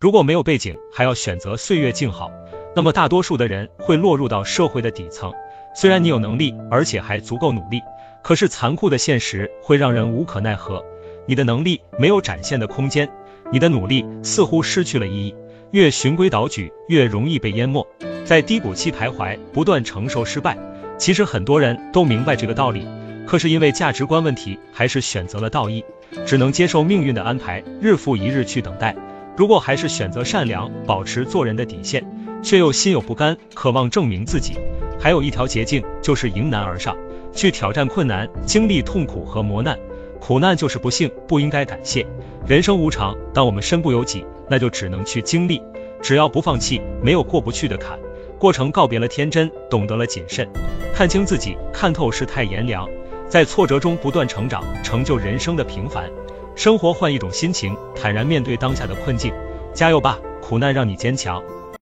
如果没有背景，还要选择岁月静好，那么大多数的人会落入到社会的底层。虽然你有能力，而且还足够努力，可是残酷的现实会让人无可奈何。你的能力没有展现的空间，你的努力似乎失去了意义。越循规蹈矩，越容易被淹没，在低谷期徘徊，不断承受失败。其实很多人都明白这个道理，可是因为价值观问题，还是选择了道义，只能接受命运的安排，日复一日去等待。如果还是选择善良，保持做人的底线，却又心有不甘，渴望证明自己，还有一条捷径，就是迎难而上，去挑战困难，经历痛苦和磨难。苦难就是不幸，不应该感谢。人生无常，当我们身不由己，那就只能去经历。只要不放弃，没有过不去的坎。过程告别了天真，懂得了谨慎，看清自己，看透世态炎凉，在挫折中不断成长，成就人生的平凡。生活换一种心情，坦然面对当下的困境。加油吧，苦难让你坚强。